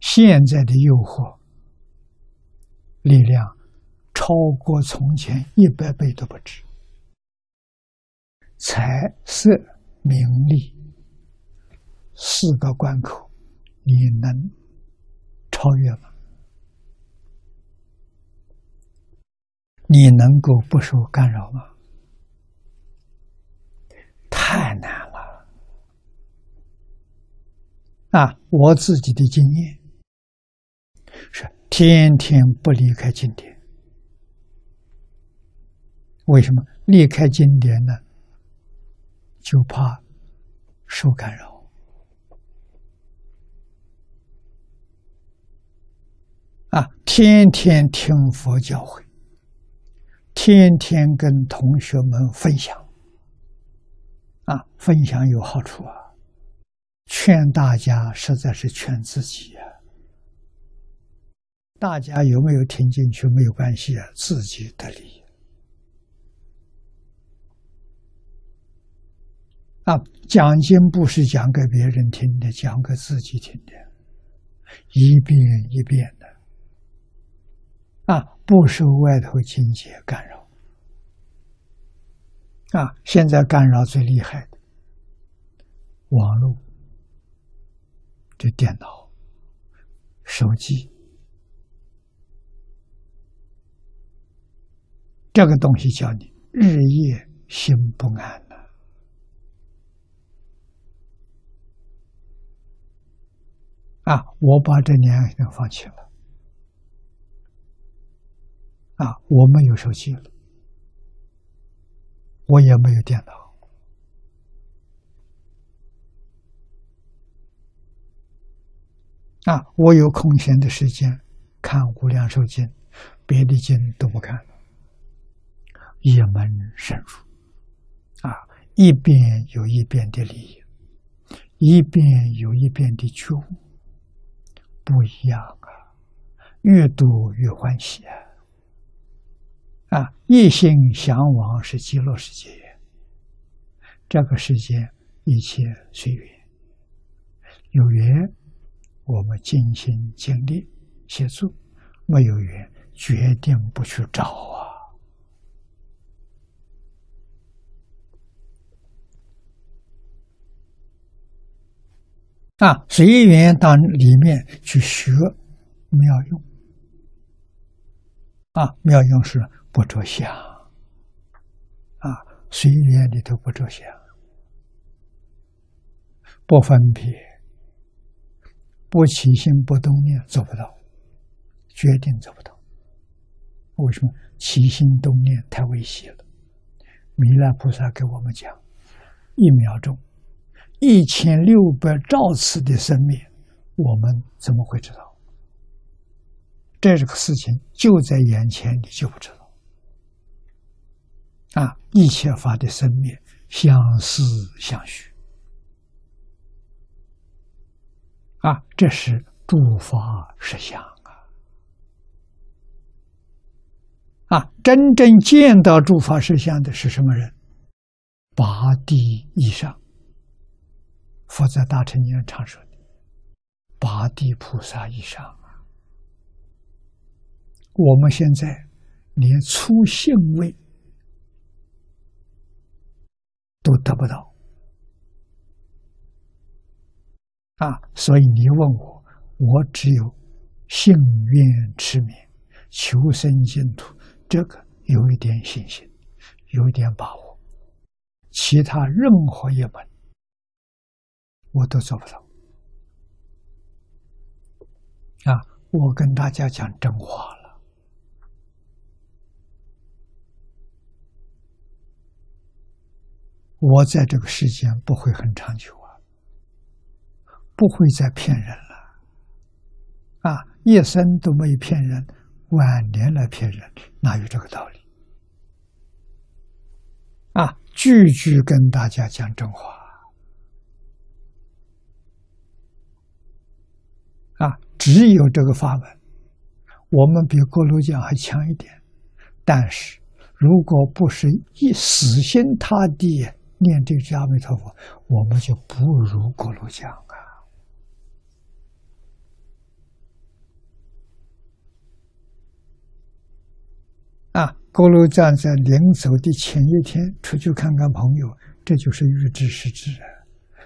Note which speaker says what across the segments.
Speaker 1: 现在的诱惑力量超过从前一百倍都不止。财色名利四个关口，你能超越吗？你能够不受干扰吗？太难了！啊，我自己的经验天天不离开经典。为什么离开经典呢？就怕受干扰。啊，天天听佛教诲，天天跟同学们分享。啊，分享有好处啊！劝大家实在是劝自己呀。大家有没有听进去没有关系啊，自己得利。啊，讲经不是讲给别人听的，讲给自己听的，一遍一遍的。啊，不受外头境界干扰。啊，现在干扰最厉害的，网络、这电脑、手机，这个东西叫你日夜心不安呐。啊，我把这两样放弃了。啊，我没有手机了。我也没有电脑啊！我有空闲的时间看《无量寿经》，别的经都不看，一门深入啊！一遍有一遍的利益，一遍有一遍的觉悟，不一样啊！越读越欢喜啊！啊，一心向往是极乐世界。这个世界一切随缘，有缘我们尽心尽力协助；没有缘，决定不去找啊！啊，随缘到里面去学妙用。啊，妙用是。不着相，啊，随缘里头不着相，不分别，不起心不动念做不到，决定做不到。为什么起心动念太危险了？弥勒菩萨给我们讲，一秒钟一千六百兆次的生命，我们怎么会知道？这个事情就在眼前，你就不知道。啊，一切法的生灭相思相许，啊，这是诸法实相啊！啊，真正见到诸法实相的是什么人？八地以上，佛在大乘经上常说的，八地菩萨以上啊！我们现在连初性位。都得不到啊！所以你问我，我只有幸愿持名，求生净土，这个有一点信心，有一点把握。其他任何一门，我都做不到啊！我跟大家讲真话了。我在这个世间不会很长久啊，不会再骗人了，啊，一生都没骗人，晚年来骗人，哪有这个道理？啊，句句跟大家讲真话，只有这个法门，我们比各路讲还强一点。但是，如果不是一死心塌地念这只阿弥陀佛，我们就不如各路讲啊。啊，各路讲在临走的前一天出去看看朋友，这就是预知时知啊，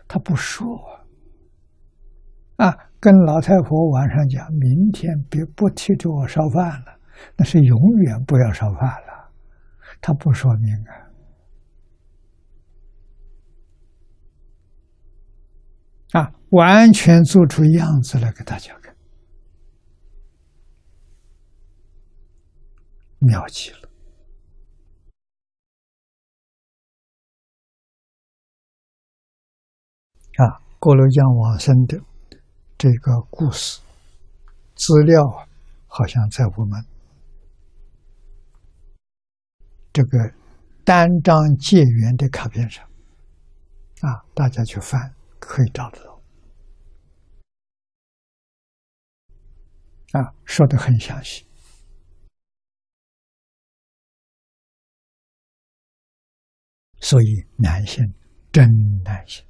Speaker 1: 他不说啊。啊，跟老太婆晚上讲，明天别不提着我烧饭了，那是永远不要烧饭了。他不说明啊，啊，完全做出样子来给大家看，妙极了。啊，郭罗江往生的这个故事资料，好像在我们这个单张借缘的卡片上啊，大家去翻可以找得到。啊，说的很详细，所以难信，真难信。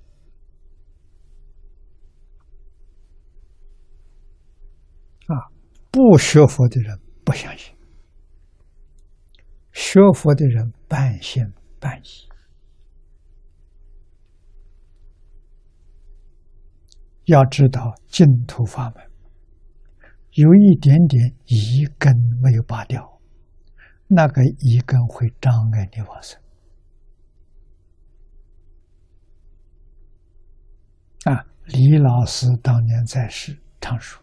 Speaker 1: 啊，不学佛的人不相信，学佛的人半信半疑。要知道净土法门有一点点疑根没有拔掉，那个疑根会障碍你往生。啊，李老师当年在世常说。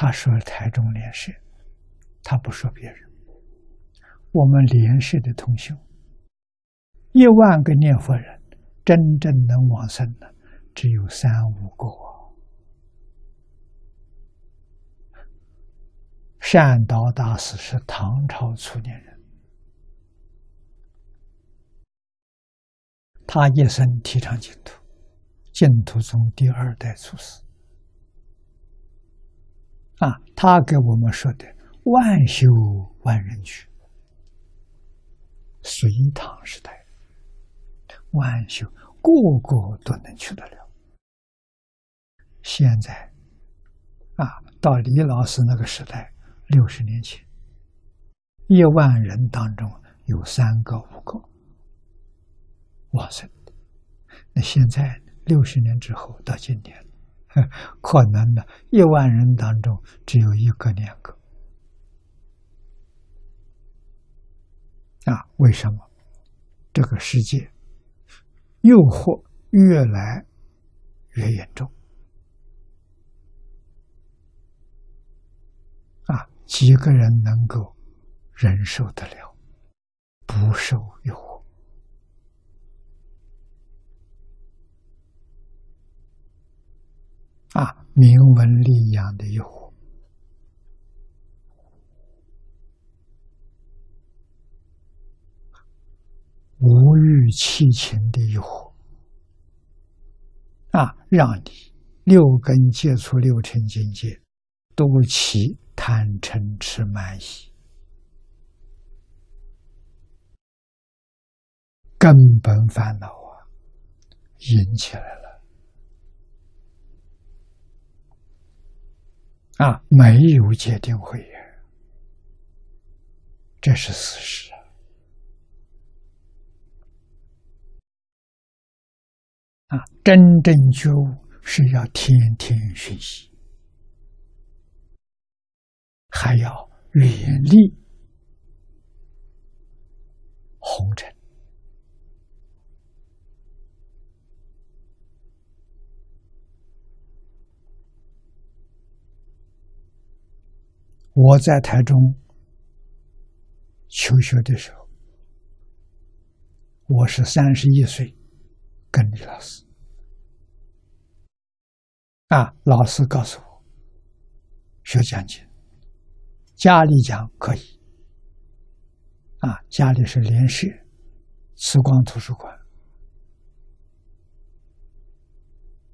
Speaker 1: 他说台中莲社，他不说别人。我们莲社的同修，一万个念佛人，真正能往生的只有三五个。善导大师是唐朝初年人，他一生提倡净土，净土宗第二代祖师。啊，他给我们说的“万修万人去”，隋唐时代，万修个个都能去得了。现在，啊，到李老师那个时代，六十年前，一万人当中有三个、五个往生的。那现在六十年之后到今天。可能的，一万人当中只有一个、两个啊？为什么？这个世界诱惑越来越严重啊！几个人能够忍受得了，不受诱惑？啊，名闻利养的诱惑，无欲弃情的诱惑，啊，让你六根接触六尘境界，都起贪嗔痴慢疑，根本烦恼啊，引起来了。啊，没有界定会员，这是事实啊！真正觉悟是要天天学习，还要远离红尘。我在台中求学的时候，我是三十一岁，跟李老师。啊，老师告诉我学讲经，家里讲可以。啊，家里是联社慈光图书馆，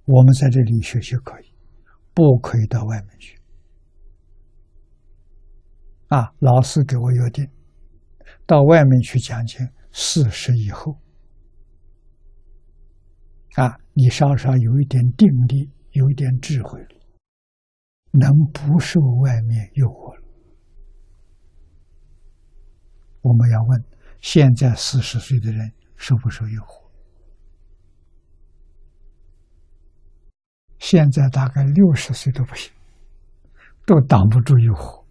Speaker 1: 我们在这里学习可以，不可以到外面去。啊，老师给我约定，到外面去讲经，四十以后，啊，你稍稍有一点定力，有一点智慧，能不受外面诱惑了，我们要问：现在四十岁的人受不受诱惑？现在大概六十岁都不行，都挡不住诱惑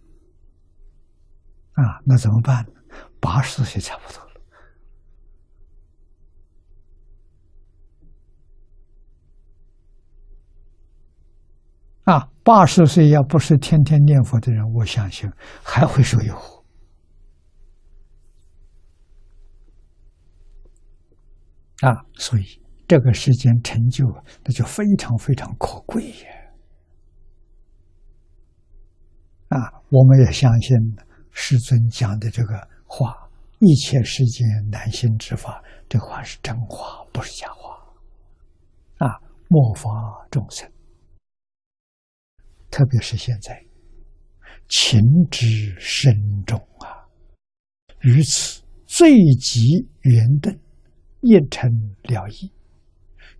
Speaker 1: 啊！那怎么办呢？八十岁差不多了啊！八十岁要不是天天念佛的人，我相信还会受诱惑啊！所以这个时间成就，那就非常非常可贵呀！啊，我们也相信师尊讲的这个话。一切世间难行之法，这话是真话，不是假话。啊，末法众生，特别是现在，情之深重啊。于此最极圆顿，一成了义，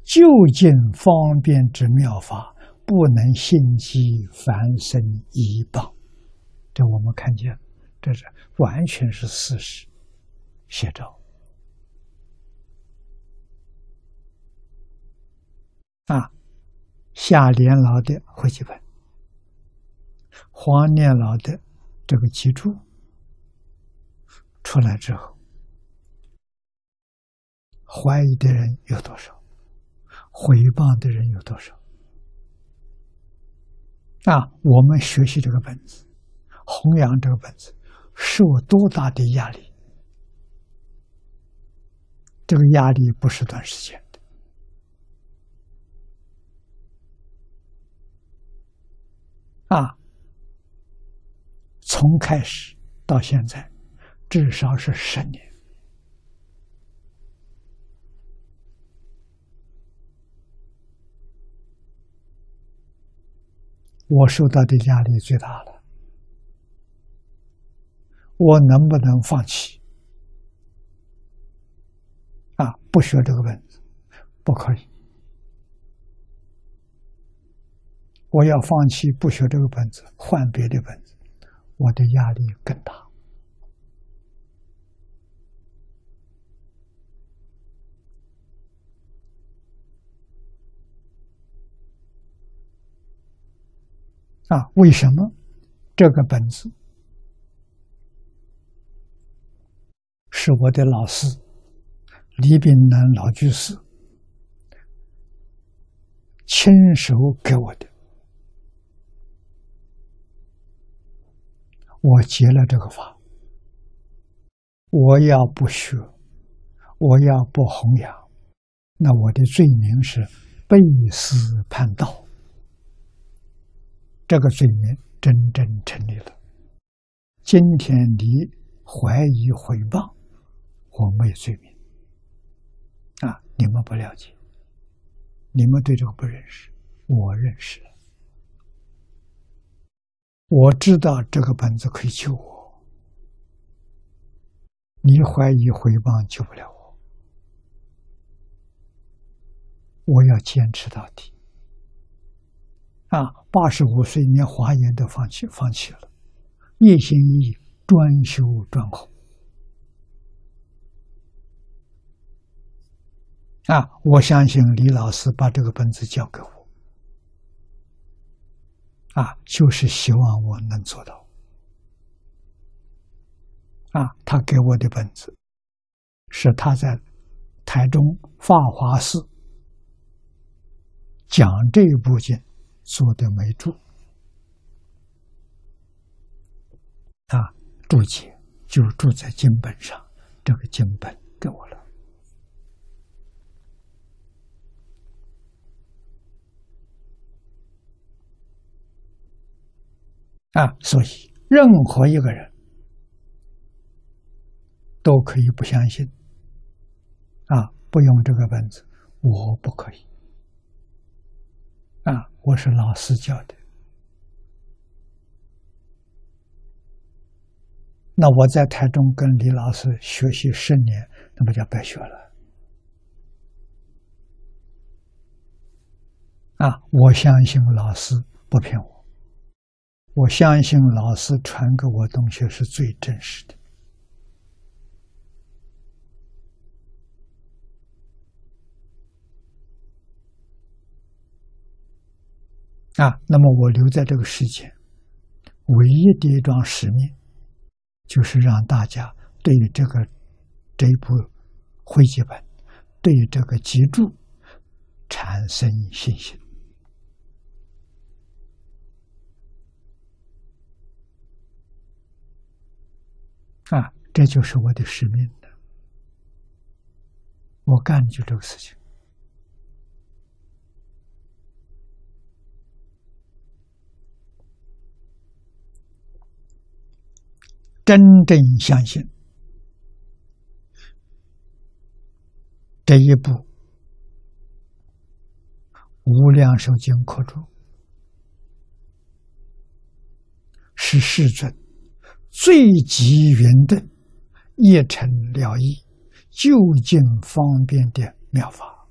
Speaker 1: 究竟方便之妙法，不能信机凡生一报。这我们看见，这是完全是事实。写照啊，下年老的回记本，黄年老的这个记住出来之后，怀疑的人有多少？毁谤的人有多少？啊，我们学习这个本子，弘扬这个本子，受多大的压力？这个压力不是短时间的啊！从开始到现在，至少是十年。我受到的压力最大了，我能不能放弃？啊，不学这个本子，不可以。我要放弃不学这个本子，换别的本子，我的压力更大。啊，为什么这个本子是我的老师？李炳南老居士亲手给我的，我结了这个法，我要不学，我要不弘扬，那我的罪名是背私叛道，这个罪名真正成立了。今天你怀疑毁谤，我没有罪名。啊！你们不了解，你们对这个不认识，我认识。我知道这个本子可以救我，你怀疑回谤救不了我，我要坚持到底。啊！八十五岁连华严都放弃，放弃了，一心一意专修专弘。啊！我相信李老师把这个本子交给我，啊，就是希望我能做到。啊，他给我的本子是他在台中法华寺讲这一部经做的眉注，啊，注解就注在经本上，这个经本啊，所以任何一个人都可以不相信，啊，不用这个本子，我不可以。啊，我是老师教的，那我在台中跟李老师学习十年，那不叫白学了？啊，我相信老师不骗我。我相信老师传给我东西是最真实的。啊那么我留在这个世界唯一的一桩使命就是让大家对于这个这一部汇集本对于这个脊柱产生信心。啊，这就是我的使命的，我干就这个事情。真正相信这一部《无量寿经》课中是世尊最极圆的、一尘了义、就近方便的妙法，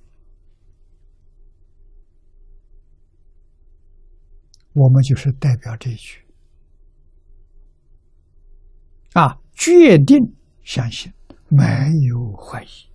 Speaker 1: 我们就是代表这一句。啊，决定相信，没有怀疑。